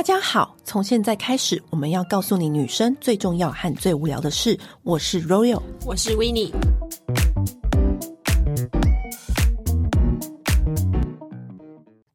大家好，从现在开始，我们要告诉你女生最重要和最无聊的事。我是 Royal，我是 Winnie。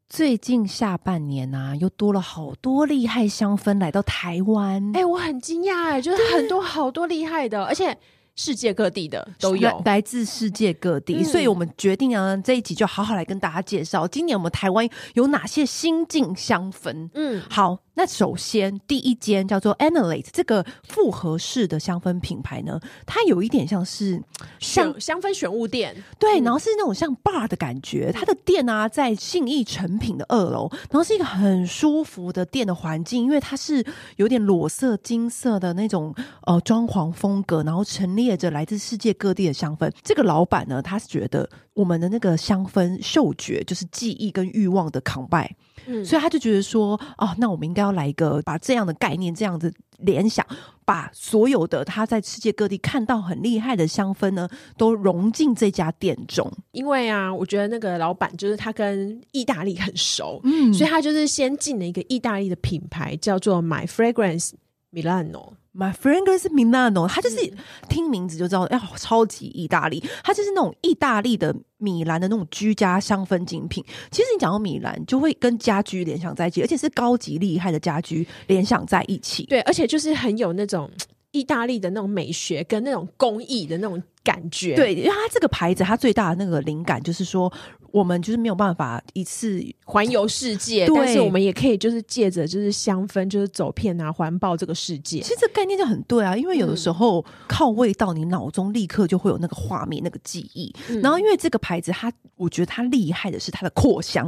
最近下半年啊，又多了好多厉害香氛来到台湾。哎、欸，我很惊讶哎，就是很多好多厉害的，而且。世界各地的都有，来自世界各地，嗯、所以我们决定啊，这一集就好好来跟大家介绍，今年我们台湾有哪些新晋香氛。嗯，好。那首先，第一间叫做 Analate 这个复合式的香氛品牌呢，它有一点像是像香氛选物店，对，然后是那种像 bar 的感觉。它的店啊，在信义成品的二楼，然后是一个很舒服的店的环境，因为它是有点裸色金色的那种呃装潢风格，然后陈列着来自世界各地的香氛。这个老板呢，他是觉得我们的那个香氛嗅觉就是记忆跟欲望的 combine。嗯，所以他就觉得说，哦，那我们应该要来一个，把这样的概念、这样子联想，把所有的他在世界各地看到很厉害的香氛呢，都融进这家店中。因为啊，我觉得那个老板就是他跟意大利很熟，嗯，所以他就是先进了一个意大利的品牌，叫做 My Fragrance Milano。My Friend 是 Milano，他就是听名字就知道，哎，超级意大利，他就是那种意大利的米兰的那种居家香氛精品。其实你讲到米兰，就会跟家居联想在一起，而且是高级厉害的家居联想在一起。对，而且就是很有那种意大利的那种美学跟那种工艺的那种感觉。对，因为它这个牌子，它最大的那个灵感就是说。我们就是没有办法一次环游世界，但是我们也可以就是借着就是香氛，就是走遍啊环抱这个世界。其实这概念就很对啊，因为有的时候靠味道，你脑中立刻就会有那个画面、那个记忆。嗯、然后因为这个牌子，它我觉得它厉害的是它的扩香，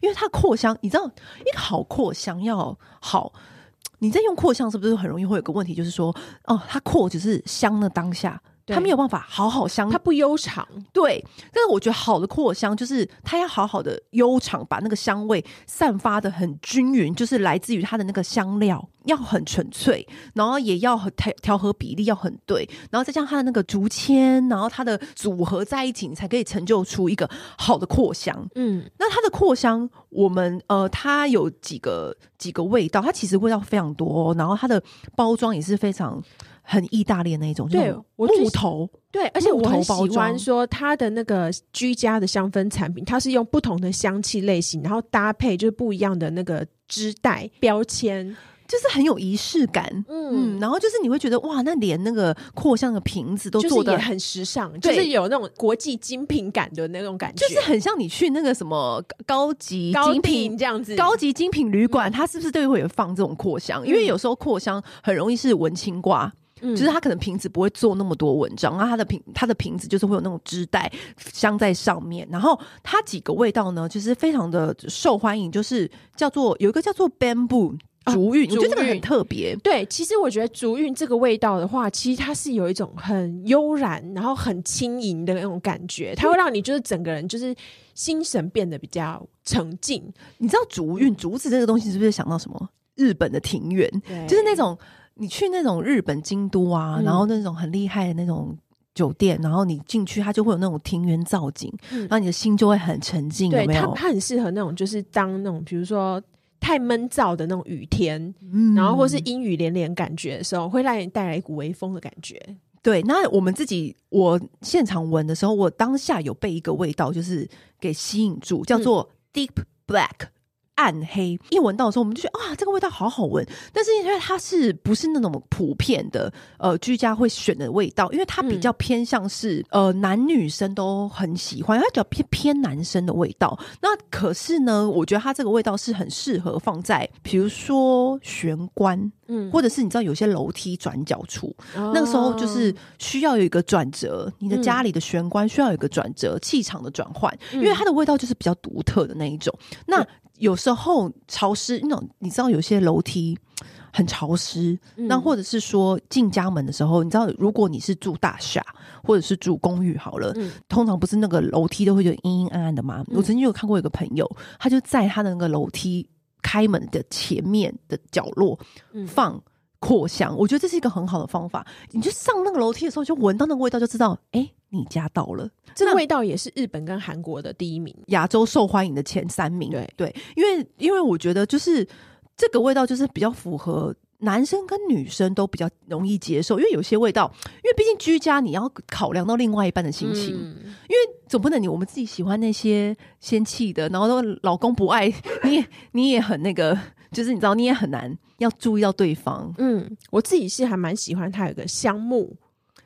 因为它扩香，你知道一个好扩香要好，你在用扩香是不是很容易会有个问题，就是说哦，它扩只是香的当下。它没有办法好好香，它不悠长。对，但是我觉得好的扩香就是它要好好的悠长，把那个香味散发的很均匀，就是来自于它的那个香料要很纯粹，然后也要很调调和比例要很对，然后再加上它的那个竹签，然后它的组合在一起，你才可以成就出一个好的扩香。嗯，那它的扩香，我们呃，它有几个几个味道，它其实味道非常多，然后它的包装也是非常。很意大利的那种，对，木头，对，而且我很喜欢说它的那个居家的香氛产品，它是用不同的香气类型，然后搭配就是不一样的那个织带标签，就是很有仪式感，嗯，嗯，然后就是你会觉得哇，那连那个扩香的瓶子都做的很时尚，就是有那种国际精品感的那种感觉，就是很像你去那个什么高级精品这样子，高级精品旅馆，它是不是都会有放这种扩香？因为有时候扩香很容易是文青挂。嗯、就是它可能瓶子不会做那么多文章，然后它的瓶它的瓶子就是会有那种织带镶在上面，然后它几个味道呢，就是非常的受欢迎，就是叫做有一个叫做 Bamboo 竹韵，我觉得这个很特别。对，其实我觉得竹韵这个味道的话，其实它是有一种很悠然，然后很轻盈的那种感觉，它会让你就是整个人就是心神变得比较沉静。你知道竹韵竹子这个东西是不是想到什么？日本的庭园，就是那种。你去那种日本京都啊，嗯、然后那种很厉害的那种酒店，然后你进去，它就会有那种庭园造景，嗯、然后你的心就会很沉静。对，有有？它它很适合那种，就是当那种比如说太闷燥的那种雨天，嗯、然后或是阴雨连连感觉的时候，会让你带来一股微风的感觉。对，那我们自己我现场闻的时候，我当下有被一个味道就是给吸引住，叫做 Deep Black。暗黑，一闻到的时候，我们就觉得啊，这个味道好好闻。但是因为它是不是那种普遍的呃居家会选的味道？因为它比较偏向是、嗯、呃男女生都很喜欢，它比较偏偏男生的味道。那可是呢，我觉得它这个味道是很适合放在比如说玄关，嗯，或者是你知道有些楼梯转角处，哦、那个时候就是需要有一个转折，你的家里的玄关需要有一个转折，气场的转换，因为它的味道就是比较独特的那一种。那有时候潮湿那种，你知道有些楼梯很潮湿，嗯、那或者是说进家门的时候，你知道如果你是住大厦或者是住公寓好了，嗯、通常不是那个楼梯都会觉得阴阴暗暗的吗？嗯、我曾经有看过一个朋友，他就在他的那个楼梯开门的前面的角落放扩香，我觉得这是一个很好的方法。你就上那个楼梯的时候，就闻到那个味道，就知道哎。欸你家到了，这个味道也是日本跟韩国的第一名，亚洲受欢迎的前三名。对对，因为因为我觉得就是这个味道就是比较符合男生跟女生都比较容易接受，因为有些味道，因为毕竟居家你要考量到另外一半的心情，嗯、因为总不能你我们自己喜欢那些仙气的，然后都老公不爱 你也，你也很那个，就是你知道你也很难要注意到对方。嗯，我自己是还蛮喜欢它有个香木。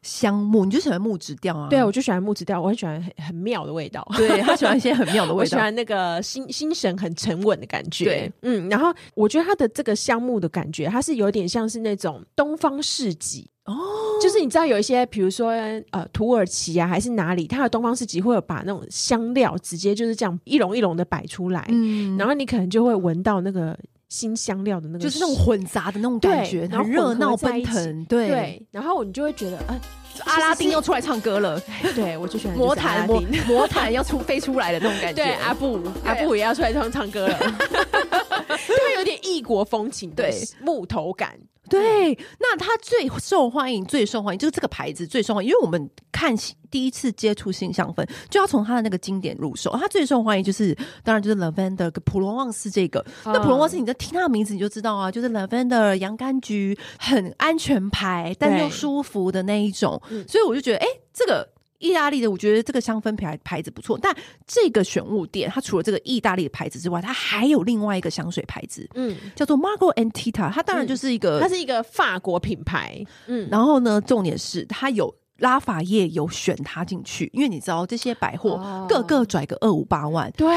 香木，你就喜欢木质调啊？对，我就喜欢木质调，我很喜欢很很妙的味道。对，他喜欢一些很妙的 味道，我喜欢那个心心神很沉稳的感觉。对，嗯，然后我觉得它的这个香木的感觉，它是有点像是那种东方市集哦，就是你知道有一些，比如说呃土耳其啊，还是哪里，它的东方市集会有把那种香料直接就是这样一笼一笼的摆出来，嗯，然后你可能就会闻到那个。新香料的那个，就是那种混杂的那种感觉，很热闹奔腾，对，对，然后你就会觉得，呃，阿拉丁又出来唱歌了，对，我就喜欢魔毯，魔魔毯要出飞出来的那种感觉，对，阿布阿布也要出来唱唱歌了，就会有点异国风情，对，木头感。对，那它最受欢迎、最受欢迎就是这个牌子最受欢迎，因为我们看第一次接触新香氛，就要从它的那个经典入手。它最受欢迎就是，当然就是 Lavender 普罗旺斯这个。嗯、那普罗旺斯，你在听它的名字你就知道啊，就是 Lavender 洋甘菊，很安全牌，但又舒服的那一种。所以我就觉得，哎，这个。意大利的，我觉得这个香氛牌牌子不错，但这个选物店它除了这个意大利的牌子之外，它还有另外一个香水牌子，嗯，叫做 Margot and Tita，它当然就是一个，嗯、它是一个法国品牌，嗯，然后呢，重点是它有。拉法叶有选他进去，因为你知道这些百货个个拽个二五八万，对，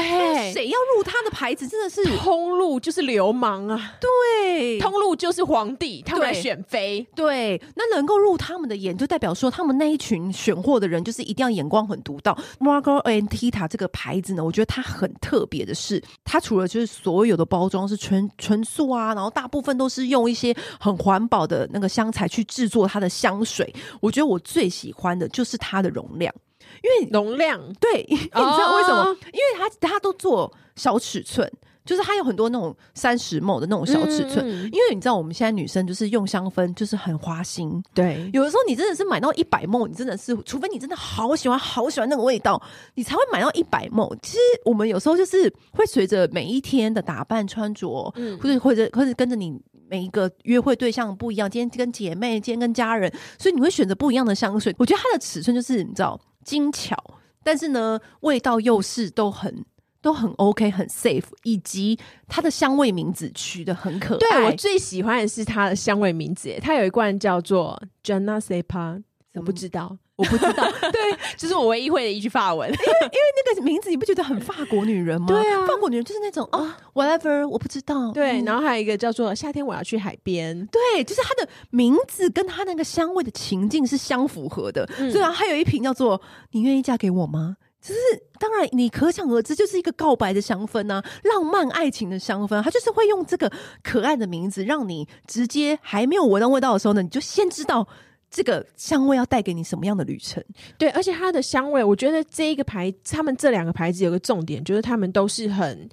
谁要入他的牌子真的是通路就是流氓啊，对，通路就是皇帝，他们来选妃，对，那能够入他们的眼，就代表说他们那一群选货的人就是一定要眼光很独到。Margot and Tita 这个牌子呢，我觉得它很特别的是，它除了就是所有的包装是纯纯素啊，然后大部分都是用一些很环保的那个香材去制作它的香水，我觉得我最。喜欢的就是它的容量，因为容量？对，因 为你知道为什么？哦、因为它它都做小尺寸，就是它有很多那种三十 ml 的那种小尺寸。嗯、因为你知道我们现在女生就是用香氛就是很花心，对，有的时候你真的是买到一百 ml，你真的是除非你真的好喜欢好喜欢那个味道，你才会买到一百 ml。其实我们有时候就是会随着每一天的打扮穿着，嗯，或者或者或者跟着你。每一个约会对象不一样，今天跟姐妹，今天跟家人，所以你会选择不一样的香水。我觉得它的尺寸就是你知道精巧，但是呢，味道又是都很都很 OK，很 safe，以及它的香味名字取得很可爱。对，我最喜欢的是它的香味名字，它有一罐叫做 pas，我不知道。我不知道，对，这是我唯一会的一句法文，因为因为那个名字你不觉得很法国女人吗？对啊，法国女人就是那种啊、哦，whatever，我不知道。对，然后还有一个叫做夏天我要去海边，对，就是它的名字跟它那个香味的情境是相符合的。对、嗯、啊，还有一瓶叫做你愿意嫁给我吗？就是当然你可想而知，就是一个告白的香氛啊，浪漫爱情的香氛，它就是会用这个可爱的名字，让你直接还没有闻到味道的时候呢，你就先知道。这个香味要带给你什么样的旅程？对，而且它的香味，我觉得这一个牌，他们这两个牌子有个重点，就是他们都是很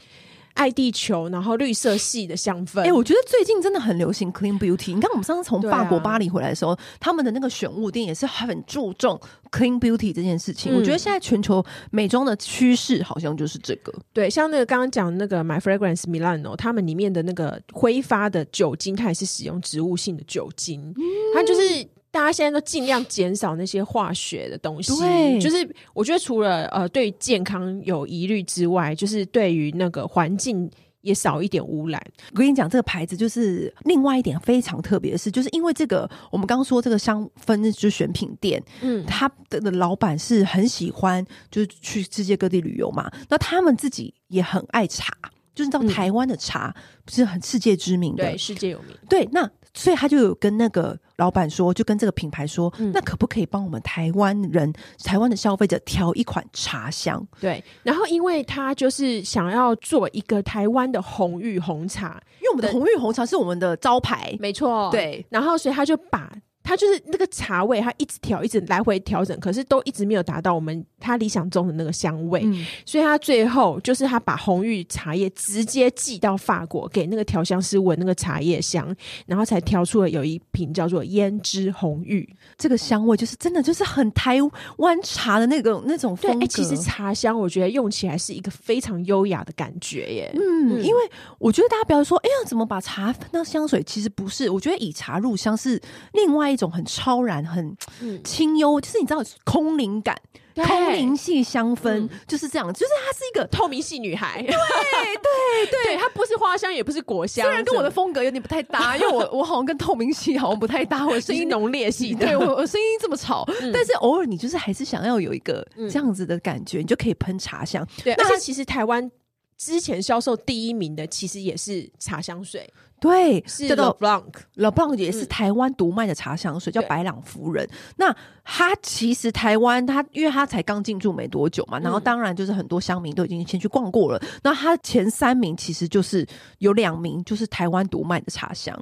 爱地球，然后绿色系的香氛。哎、欸，我觉得最近真的很流行 clean beauty。你看，我们上次从法国巴黎回来的时候，啊、他们的那个选物店也是很注重 clean beauty 这件事情。嗯、我觉得现在全球美妆的趋势好像就是这个。对，像那个刚刚讲那个 My Fragrance Milano，他们里面的那个挥发的酒精，它也是使用植物性的酒精，嗯、它就是。大家现在都尽量减少那些化学的东西，对，就是我觉得除了呃对健康有疑虑之外，就是对于那个环境也少一点污染。我跟你讲，这个牌子就是另外一点非常特别的是，就是因为这个我们刚刚说这个香氛就是选品店，嗯，他的的老板是很喜欢就是去世界各地旅游嘛，那他们自己也很爱茶，就是到台湾的茶不是很世界知名的，对，世界有名，对，那。所以他就有跟那个老板说，就跟这个品牌说，嗯、那可不可以帮我们台湾人、台湾的消费者调一款茶香？对，然后因为他就是想要做一个台湾的红玉红茶，因为我们的红玉红茶是我们的招牌，没错。对，然后所以他就把它就是那个茶味，它一直调，一直来回调整，可是都一直没有达到我们他理想中的那个香味。嗯、所以他最后就是他把红玉茶叶直接寄到法国，给那个调香师闻那个茶叶香，然后才调出了有一瓶叫做胭脂红玉。这个香味就是真的就是很台湾茶的那个那种风格。对，其实茶香我觉得用起来是一个非常优雅的感觉耶。嗯，嗯因为我觉得大家不要说，哎呀，怎么把茶分到香水？其实不是，我觉得以茶入香是另外一种很超然、很清幽，就是你知道空灵感。空灵系香氛、嗯、就是这样，就是她是一个透明系女孩，对对对，她，不是花香，也不是果香，虽然跟我的风格有点不太搭，因为我我好像跟透明系好像不太搭，我的声音浓烈系，对我我声音这么吵，嗯、但是偶尔你就是还是想要有一个这样子的感觉，嗯、你就可以喷茶香。对，而且其实台湾之前销售第一名的，其实也是茶香水。对，是 Le Blanc，Le Blanc 也是台湾独卖的茶香水，嗯、叫白朗夫人。那它其实台湾，它因为它才刚进驻没多久嘛，然后当然就是很多乡民都已经先去逛过了。嗯、那它前三名其实就是有两名就是台湾独卖的茶香。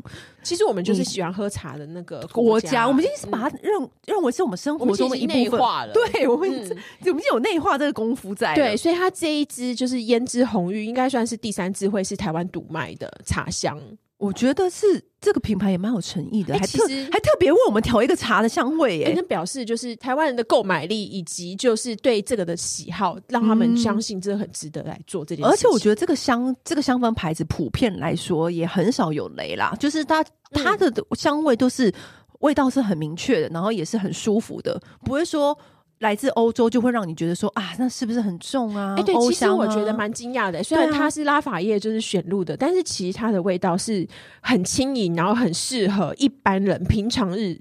其实我们就是喜欢喝茶的那个国家，国家我们已经是把它认、嗯、认为是我们生活中的一部分化了。对，我们、嗯、我们已经有内化这个功夫在。对，所以它这一支就是胭脂红玉，应该算是第三支会是台湾独卖的茶香。我觉得是这个品牌也蛮有诚意的，欸、还特还特别为我们调一个茶的香味耶，那表示就是台湾人的购买力以及就是对这个的喜好，让他们相信这个很值得来做这件事。而且我觉得这个香这个香氛牌子普遍来说也很少有雷啦，就是它它的香味都是味道是很明确的，然后也是很舒服的，不会说。来自欧洲就会让你觉得说啊，那是不是很重啊？哎、欸，对，啊、其实我觉得蛮惊讶的。虽然它是拉法叶就是选入的，啊、但是其实它的味道是很轻盈，然后很适合一般人平常日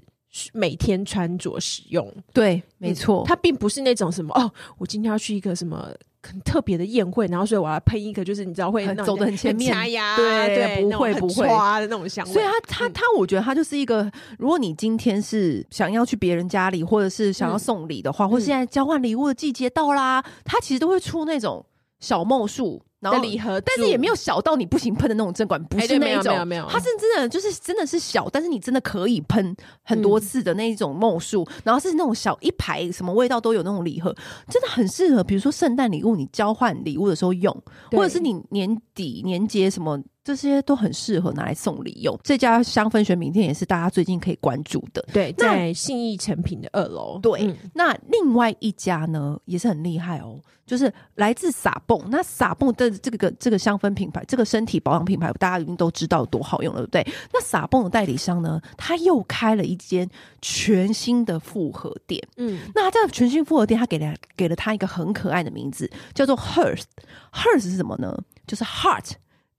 每天穿着使用。对，没错、嗯，它并不是那种什么哦，我今天要去一个什么。很特别的宴会，然后所以我要喷一个，就是你知道会走得很前面，对对，不会不会刷的那种香味。所以他他他，我觉得他就是一个，如果你今天是想要去别人家里，或者是想要送礼的话，或者现在交换礼物的季节到啦，他其实都会出那种小梦数。然后礼盒，但是也没有小到你不行喷的那种针管，不是那种，没有没有，它是真的就是真的是小，但是你真的可以喷很多次的那一种墨数，然后是那种小一排，什么味道都有那种礼盒，真的很适合，比如说圣诞礼物你交换礼物的时候用，或者是你年底年节什么。这些都很适合拿来送礼用。这家香氛选品店也是大家最近可以关注的。对，在信义成品的二楼。对，嗯、那另外一家呢也是很厉害哦，就是来自撒蹦。那撒蹦的这个这个香氛品牌，这个身体保养品牌，大家已经都知道多好用了，对不对？那撒蹦的代理商呢，他又开了一间全新的复合店。嗯，那这个全新复合店，他给了给了他一个很可爱的名字，叫做 Hearth。Hearth 是什么呢？就是 Heart。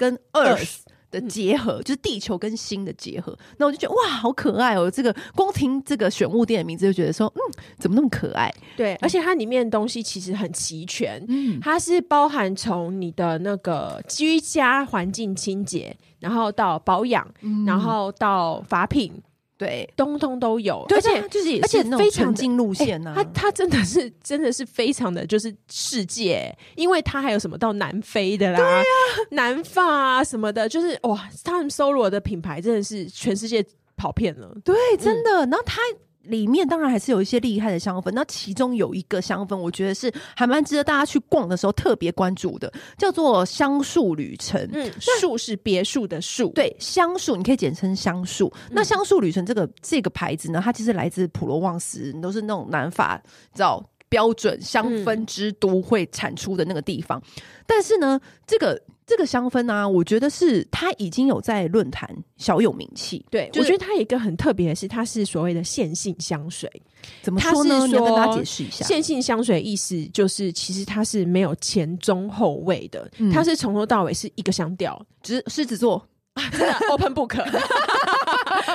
跟 Earth 的结合，嗯、就是地球跟心的结合。那我就觉得哇，好可爱哦！这个光听这个选物店的名字，就觉得说，嗯，怎么那么可爱？对，而且它里面的东西其实很齐全。嗯，它是包含从你的那个居家环境清洁，然后到保养，嗯、然后到法品。对，通通都有，而且就是而且非常进路线呢、啊。它它真的是真的是非常的就是世界，因为他还有什么到南非的啦，对啊，南法啊什么的，就是哇，他们搜罗的品牌真的是全世界跑遍了。对，真的。嗯、然后它。里面当然还是有一些厉害的香氛，那其中有一个香氛，我觉得是还蛮值得大家去逛的时候特别关注的，叫做香树旅程。嗯，树是别墅的树，对，香树你可以简称香树。嗯、那香树旅程这个这个牌子呢，它其实来自普罗旺斯，都是那种南法，你知道标准香氛之都会产出的那个地方。嗯、但是呢，这个。这个香氛呢、啊，我觉得是它已经有在论坛小有名气。对，就是、我觉得它有一个很特别的是，它是所谓的线性香水。怎么说呢？你要跟大家解释一下。线性香水意思就是，其实它是没有前中后味的，嗯、它是从头到尾是一个香调。只是狮子座，真的 open book，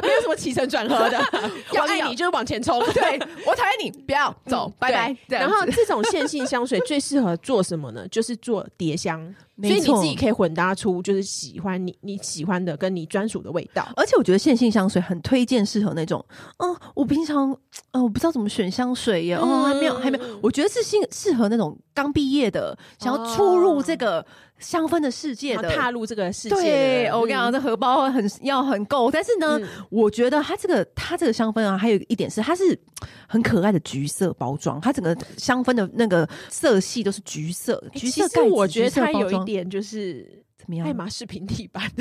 没有什么起承转合的。要爱你就是往前冲，对我讨厌你，不要走，拜拜。然后这种线性香水最适合做什么呢？就是做叠香。所以你自己可以混搭出就是喜欢你你喜欢的跟你专属的味道。而且我觉得线性香水很推荐适合那种，嗯，我平常嗯我不知道怎么选香水耶，哦还没有还没有，我觉得是新适合那种刚毕业的想要出入这个。香氛的世界的踏入这个世界，对，我跟你讲，这荷包很要很够。但是呢，我觉得它这个它这个香氛啊，还有一点是，它是很可爱的橘色包装，它整个香氛的那个色系都是橘色，橘色。其实我觉得它有一点就是怎么样，爱马仕平底版，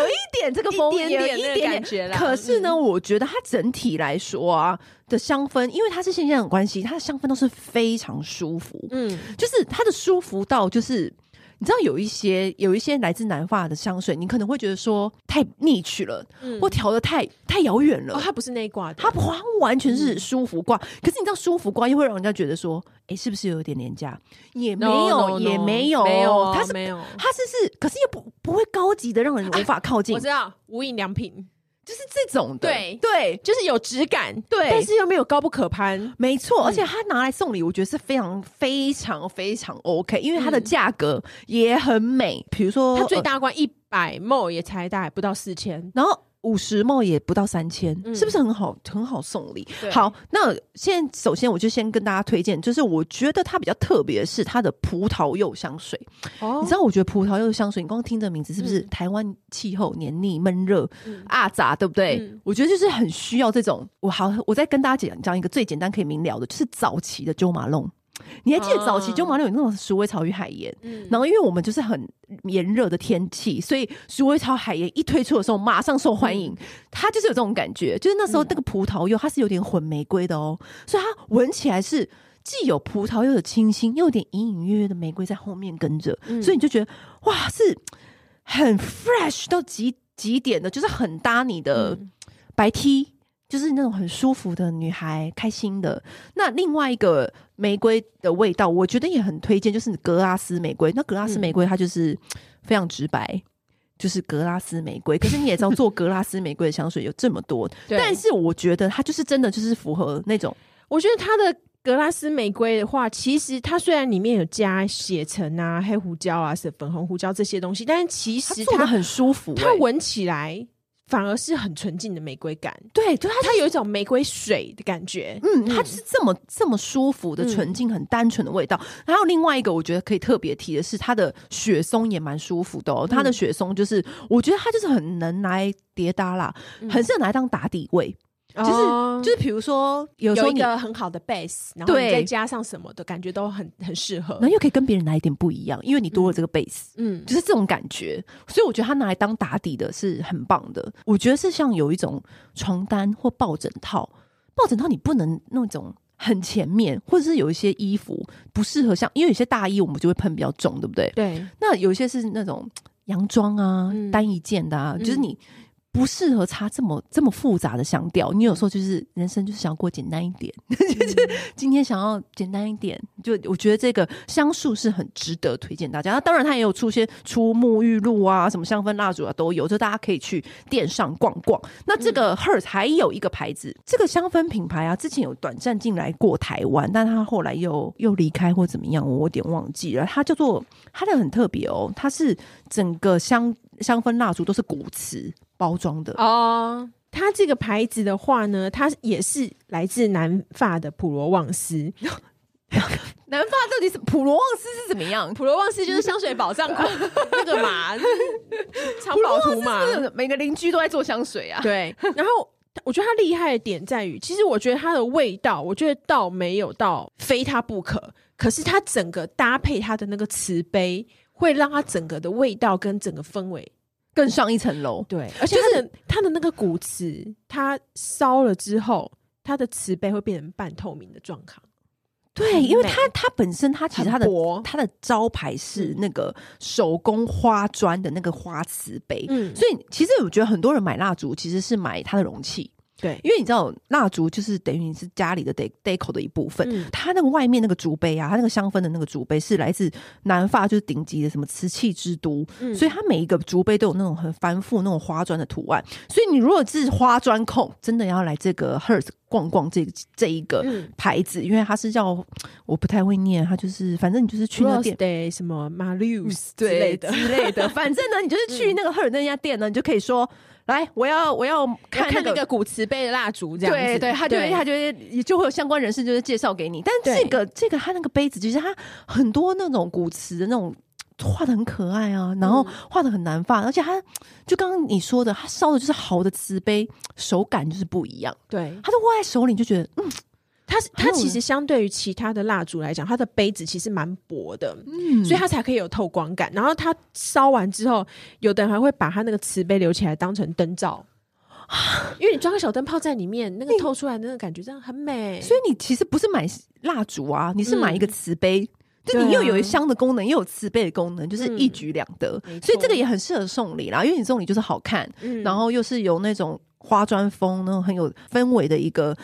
有一点这个一点点感觉啦。可是呢，我觉得它整体来说啊。的香氛，因为它是线性的关系，它的香氛都是非常舒服，嗯，就是它的舒服到，就是你知道有一些有一些来自南法的香水，你可能会觉得说太 niche 了，嗯、或调的太太遥远了。哦，它不是那一挂的，它完完全是舒服挂。嗯、可是你知道舒服挂又会让人家觉得说，哎、欸，是不是有点廉价？也没有，no, no, no, 也没有，没有，它是没有，它是是，可是又不不会高级的让人无法靠近。我知道，无印良品。就是这种的，对。对，就是有质感，对，但是又没有高不可攀，没错。而且他拿来送礼，我觉得是非常非常非常 OK，因为它的价格也很美。比如说，它最大罐一百 ml 也才大概不到四千，然后。五十 ml 也不到三千，嗯，是不是很好？很好送礼。好，那现在首先我就先跟大家推荐，就是我觉得它比较特别的是它的葡萄柚香水。哦，你知道，我觉得葡萄柚香水，你光听这名字是不是台湾气候黏腻闷热啊杂，对不对？嗯，我觉得就是很需要这种。我好，我再跟大家讲讲一个最简单可以明了的，就是早期的 Jo Malone。你还记得早期 Jo Malone 有那种鼠尾草与海盐？嗯，然后因为我们就是很炎热的天气，所以鼠尾草海盐一推出的时候马上受欢迎。它就是有这种感觉，就是那时候那个葡萄柚它是有点混玫瑰的哦，所以它闻起来是既有葡萄柚的清新，又有点隐隐约约的玫瑰在后面跟着，所以你就觉得哇，是很 fresh 到极极点的，就是很搭你的白 T。就是那种很舒服的女孩，开心的。那另外一个玫瑰的味道，我觉得也很推荐，就是格拉斯玫瑰。那格拉斯玫瑰它就是非常直白，嗯、就是格拉斯玫瑰。可是你也知道，做格拉斯玫瑰的香水有这么多，但是我觉得它就是真的就是符合那种。我觉得它的格拉斯玫瑰的话，其实它虽然里面有加血橙啊、黑胡椒啊、是粉红胡椒这些东西，但是其实它很舒服、欸，它闻起来。反而是很纯净的玫瑰感，对，就它它有一种玫瑰水的感觉，嗯，它就是这么这么舒服的纯净、很单纯的味道。还有另外一个，我觉得可以特别提的是，它的雪松也蛮舒服的哦。它的雪松就是，我觉得它就是很能来叠搭啦，很适合拿来当打底味。就是、oh, 就是，比如说有一个很好的 base，然后你再加上什么的感觉都很很适合，然后又可以跟别人来一点不一样，因为你多了这个 base，嗯，就是这种感觉。所以我觉得它拿来当打底的是很棒的。我觉得是像有一种床单或抱枕套，抱枕套你不能那种很前面，或者是有一些衣服不适合像，因为有些大衣我们就会喷比较重，对不对？对。那有一些是那种洋装啊，嗯、单一件的啊，就是你。不适合擦这么这么复杂的香调，你有时候就是人生就是想要过简单一点，嗯、就是今天想要简单一点，就我觉得这个香树是很值得推荐大家。那当然，它也有出些出沐浴露啊，什么香氛蜡烛啊都有，就大家可以去店上逛逛。那这个 Hers 还有一个牌子，嗯、这个香氛品牌啊，之前有短暂进来过台湾，但它后来又又离开或怎么样，我有点忘记了。它叫做它的很特别哦，它是整个香香氛蜡烛都是古瓷。包装的哦，它这个牌子的话呢，它也是来自南法的普罗旺斯。南法到底是普罗旺斯是怎么样？普罗旺斯就是香水宝藏库 那个嘛，藏宝图嘛，每个邻居都在做香水啊。对，然后我觉得它厉害的点在于，其实我觉得它的味道，我觉得倒没有到非它不可，可是它整个搭配它的那个瓷杯，会让它整个的味道跟整个氛围。更上一层楼，对，而且它的、就是、它的那个骨瓷，它烧了之后，它的瓷杯会变成半透明的状况。对，因为它它本身它其实它的它的招牌是那个手工花砖的那个花瓷杯，嗯，所以其实我觉得很多人买蜡烛其实是买它的容器。对，因为你知道蜡烛就是等于你是家里的 deco 的一部分。嗯、它那个外面那个竹杯啊，它那个香氛的那个竹杯是来自南法，就是顶级的什么瓷器之都，嗯、所以它每一个竹杯都有那种很繁复那种花砖的图案。所以你如果是花砖控，真的要来这个 Hertz 逛逛这个这一个牌子，嗯、因为它是叫我不太会念，它就是反正你就是去那个店。Day 什么 Marius 之类的。之类的，反正呢，你就是去那个 Hertz 那家店呢，你就可以说。来，我要我要看那个、看那个古瓷杯的蜡烛，这样子。对对，他就会他就会也就会有相关人士就是介绍给你。但这个这个他那个杯子，其实它很多那种古瓷的那种画的很可爱啊，然后画的很难画，而且它就刚刚你说的，它烧的就是好的瓷杯，手感就是不一样。对，它就握在手里就觉得嗯。它它其实相对于其他的蜡烛来讲，它的杯子其实蛮薄的，嗯，所以它才可以有透光感。然后它烧完之后，有的人还会把它那个瓷杯留起来当成灯罩，因为你装个小灯泡在里面，那个透出来的那个感觉真的很美。所以你其实不是买蜡烛啊，你是买一个瓷杯，嗯、就你又有一香的功能，又有慈悲的功能，就是一举两得。嗯、所以这个也很适合送礼啦，因为你送礼就是好看，嗯、然后又是有那种花砖风，那种很有氛围的一个。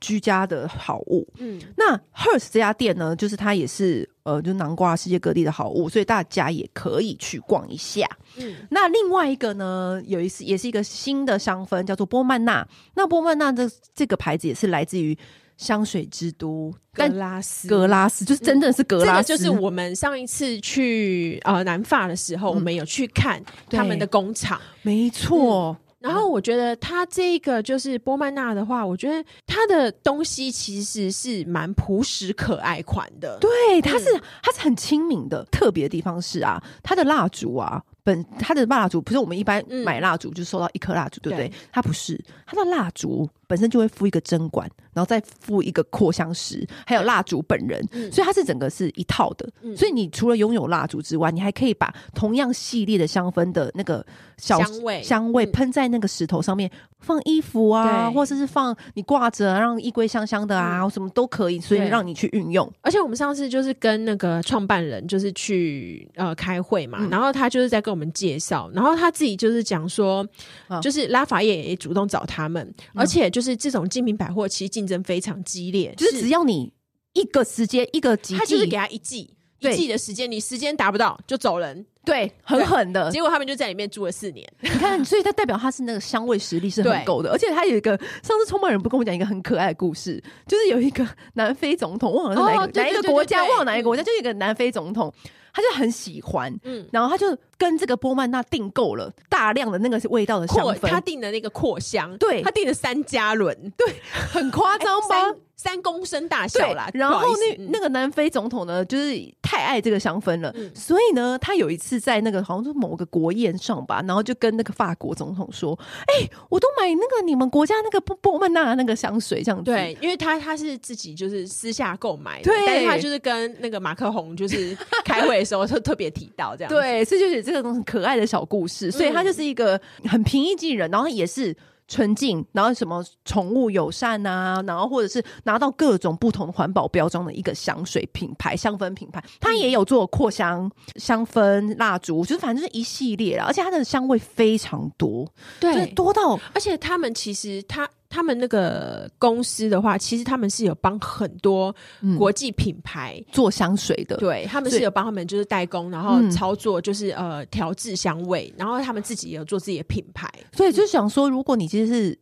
居家的好物，嗯，那 Hertz 这家店呢，就是它也是呃，就囊括世界各地的好物，所以大家也可以去逛一下。嗯，那另外一个呢，有一次也是一个新的香氛，叫做波曼娜。那波曼娜的这个牌子也是来自于香水之都格拉斯，格拉斯就是真的是格拉斯，这个就是我们上一次去呃南法的时候，我们有去看他们的工厂，没错。嗯然后我觉得它这个就是波曼娜的话，我觉得它的东西其实是蛮朴实可爱款的。对，它是它是很亲民的。特别的地方是啊，它的蜡烛啊，本它的蜡烛不是我们一般买蜡烛就收到一颗蜡烛，对不对？它不是，它的蜡烛本身就会附一个针管。然后再附一个扩香石，还有蜡烛本人，嗯、所以它是整个是一套的。嗯、所以你除了拥有蜡烛之外，你还可以把同样系列的香氛的那个小香味香味喷在那个石头上面，嗯、放衣服啊，或者是放你挂着，让衣柜香香的啊，嗯、什么都可以。所以让你去运用。而且我们上次就是跟那个创办人就是去呃开会嘛，嗯、然后他就是在跟我们介绍，然后他自己就是讲说，嗯、就是拉法叶也主动找他们，嗯、而且就是这种精品百货其实竞争非常激烈，就是只要你一个时间一个季，他就是给他一季一季的时间，你时间达不到就走人，对，很狠的。结果他们就在里面住了四年，你看，所以他代表他是那个香味实力是很够的，而且他有一个上次创办人不跟我讲一个很可爱的故事，就是有一个南非总统，忘了是哪一个、哦、哪一个国家，忘了哪一个国家，就一个南非总统。他就很喜欢，嗯，然后他就跟这个波曼娜订购了大量的那个味道的香氛，他订的那个扩香，对，他订了三加仑，对，很夸张吧？三公升大小啦。然后那那个南非总统呢，就是太爱这个香氛了，所以呢，他有一次在那个好像是某个国宴上吧，然后就跟那个法国总统说：“哎，我都买那个你们国家那个波波曼娜那个香水，这样子。”对，因为他他是自己就是私下购买的，对，但是他就是跟那个马克宏就是开会的。时候就特别提到这样，对，所以就是这个很可爱的小故事，所以它就是一个很平易近人，然后也是纯净，然后什么宠物友善啊，然后或者是拿到各种不同环保标章的一个香水品牌、香氛品牌，它也有做扩香、香氛、蜡烛，就是反正就是一系列啦，而且它的香味非常多，对，多到，而且他们其实他。他们那个公司的话，其实他们是有帮很多国际品牌、嗯、做香水的，对，他们是有帮他们就是代工，然后操作就是、嗯、呃调制香味，然后他们自己也有做自己的品牌，所以就想说，如果你其实是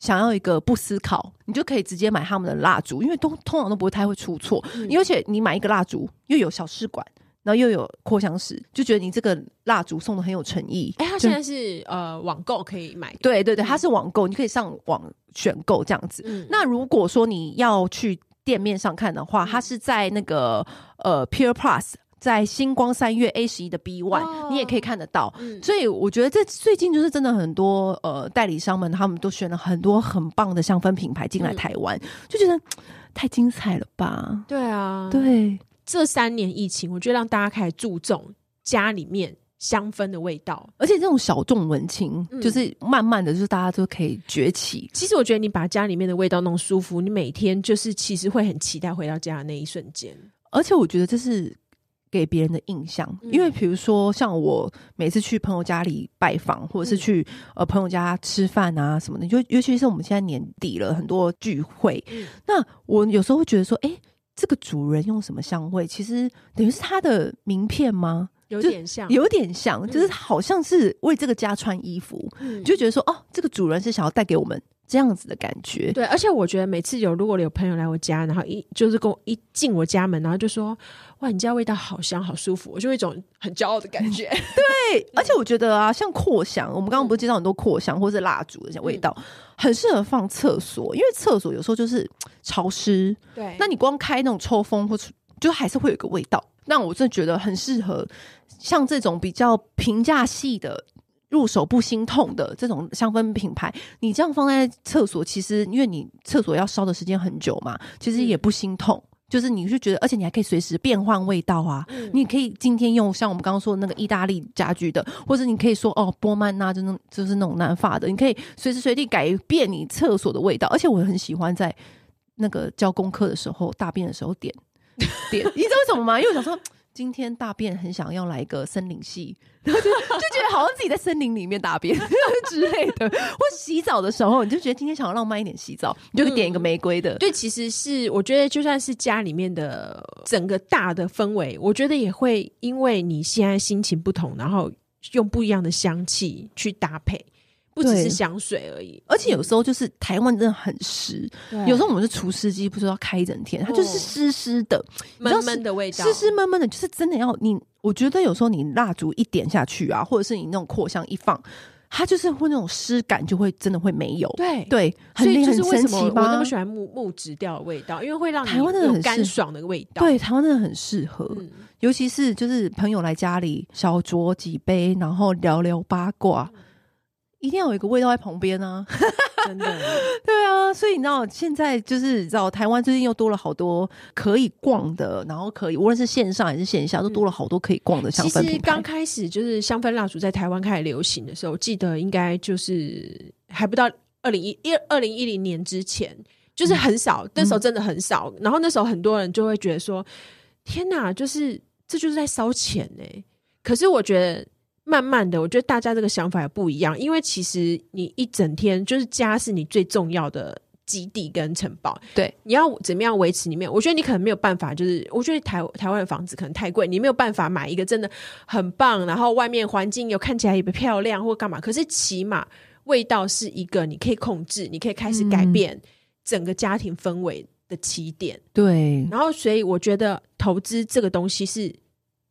想要一个不思考，你就可以直接买他们的蜡烛，因为都通常都不会太会出错，嗯、而且你买一个蜡烛又有小试管。然后又有扩香石，就觉得你这个蜡烛送的很有诚意。哎，它现在是呃网购可以买，对对对，它是网购，你可以上网选购这样子。嗯、那如果说你要去店面上看的话，嗯、它是在那个呃 Pure Plus，在星光三月 A 十一的 B One，、哦、你也可以看得到。嗯、所以我觉得这最近就是真的很多呃代理商们，他们都选了很多很棒的香氛品牌进来台湾，嗯、就觉得 太精彩了吧？对啊，对。这三年疫情，我觉得让大家开始注重家里面香氛的味道，而且这种小众文青，嗯、就是慢慢的，就是大家都可以崛起。其实我觉得你把家里面的味道弄舒服，你每天就是其实会很期待回到家的那一瞬间。而且我觉得这是给别人的印象。嗯、因为比如说，像我每次去朋友家里拜访，或者是去、嗯、呃朋友家吃饭啊什么的，就尤其是我们现在年底了，很多聚会，嗯、那我有时候会觉得说，哎、欸，这个主人用什么香味？其实等于是他的名片吗？有点像，有点像，就是好像是为这个家穿衣服，嗯、就觉得说，哦，这个主人是想要带给我们这样子的感觉。对，而且我觉得每次有如果有朋友来我家，然后一就是跟我一进我家门，然后就说，哇，你家味道好香，好舒服，我就有一种很骄傲的感觉。对，而且我觉得啊，像扩香，我们刚刚不是介绍很多扩香或是蜡烛的这些味道，嗯、很适合放厕所，因为厕所有时候就是潮湿。对，那你光开那种抽风或就还是会有一个味道。那我真的觉得很适合，像这种比较平价系的、入手不心痛的这种香氛品牌，你这样放在厕所，其实因为你厕所要烧的时间很久嘛，其实也不心痛。嗯、就是你是觉得，而且你还可以随时变换味道啊。嗯、你可以今天用像我们刚刚说的那个意大利家具的，或者你可以说哦波曼娜，就那就是那种南法的，你可以随时随地改变你厕所的味道。而且我很喜欢在那个交功课的时候、大便的时候点。点，你知道为什么吗？因为我想说，今天大便很想要来一个森林系，然后就 就觉得好像自己在森林里面大便 之类的。或洗澡的时候，你就觉得今天想要浪漫一点洗澡，你就点一个玫瑰的。嗯、对，其实是我觉得就算是家里面的整个大的氛围，我觉得也会因为你现在心情不同，然后用不一样的香气去搭配。不只是香水而已，而且有时候就是台湾真的很湿，有时候我们是除湿机，不是要开一整天，它就是湿湿的、闷闷、哦、的味道，湿湿闷闷的，就是真的要你。我觉得有时候你蜡烛一点下去啊，或者是你那种扩香一放，它就是会那种湿感就会真的会没有。对对，所以就是为什么我那么喜欢木木质调的味道，因为会让台湾真的很干爽的味道。对，台湾真的很适合，嗯、尤其是就是朋友来家里小酌几杯，然后聊聊八卦。嗯一定要有一个味道在旁边啊！真的，对啊，所以你知道现在就是你知道台湾最近又多了好多可以逛的，然后可以无论是线上还是线下，都多了好多可以逛的。其实刚开始就是香氛蜡烛在台湾开始流行的时候，我记得应该就是还不到二零一一二零一零年之前，就是很少，嗯、那时候真的很少。然后那时候很多人就会觉得说：“天哪，就是这就是在烧钱呢、欸。”可是我觉得。慢慢的，我觉得大家这个想法也不一样，因为其实你一整天就是家是你最重要的基地跟城堡，对，你要怎么样维持里面？我觉得你可能没有办法，就是我觉得台台湾的房子可能太贵，你没有办法买一个真的很棒，然后外面环境又看起来也漂亮或干嘛，可是起码味道是一个你可以控制，你可以开始改变整个家庭氛围的起点，对。然后所以我觉得投资这个东西是。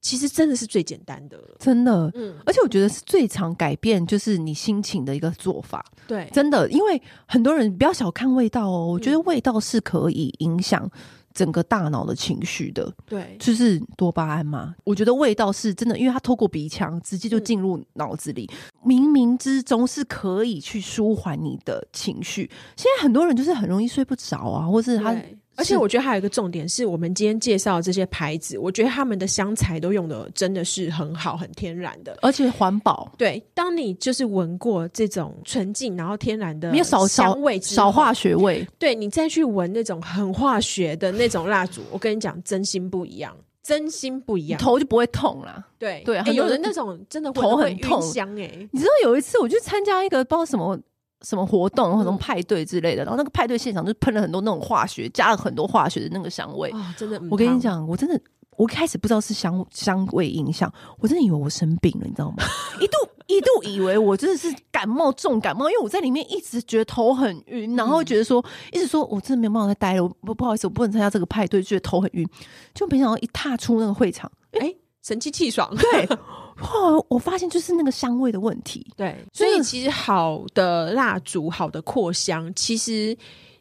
其实真的是最简单的，真的，嗯，而且我觉得是最常改变就是你心情的一个做法，对，真的，因为很多人不要小看味道哦，我觉得味道是可以影响整个大脑的情绪的，对，就是多巴胺嘛，我觉得味道是真的，因为它透过鼻腔直接就进入脑子里，冥冥之中是可以去舒缓你的情绪。现在很多人就是很容易睡不着啊，或是他。而且我觉得还有一个重点是，我们今天介绍的这些牌子，我觉得他们的香材都用的真的是很好、很天然的，而且环保。对，当你就是闻过这种纯净然后天然的没有少香味少化学味，对，你再去闻那种很化学的那种蜡烛，我跟你讲，真心不一样，真心不一样，头就不会痛啦。对对，欸、有的那种真的会头很痛香哎、欸。你知道有一次我去参加一个不知道什么。什么活动或者派对之类的，然后那个派对现场就喷了很多那种化学，加了很多化学的那个香味。哦，真的，我跟你讲，我真的，我一开始不知道是香香味影响，我真的以为我生病了，你知道吗？一度一度以为我真的是感冒重感冒，因为我在里面一直觉得头很晕，然后觉得说，一直说我真的没有办法再待了，我不不好意思，我不能参加这个派对，觉得头很晕，就没想到一踏出那个会场，哎、欸，神清气爽，对。哇！我发现就是那个香味的问题。对，所以其实好的蜡烛、好的扩香，其实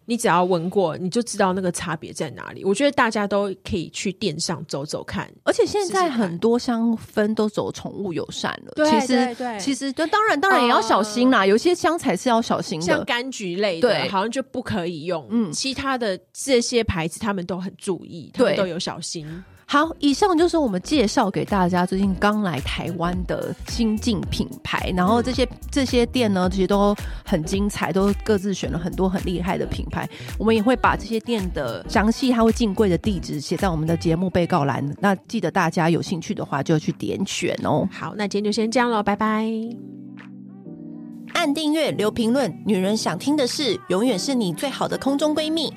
你只要闻过，你就知道那个差别在哪里。我觉得大家都可以去店上走走看，而且现在很多香氛都走宠物友善了。对，其实对对，其实就当然当然也要小心啦。有些香材是要小心的，像柑橘类的，好像就不可以用。嗯，其他的这些牌子他们都很注意，他们都有小心。好，以上就是我们介绍给大家最近刚来台湾的新进品牌，然后这些这些店呢，其实都很精彩，都各自选了很多很厉害的品牌。我们也会把这些店的详细它会进柜的地址写在我们的节目被告栏，那记得大家有兴趣的话就去点选哦。好，那今天就先这样了，拜拜。按订阅，留评论，女人想听的事，永远是你最好的空中闺蜜。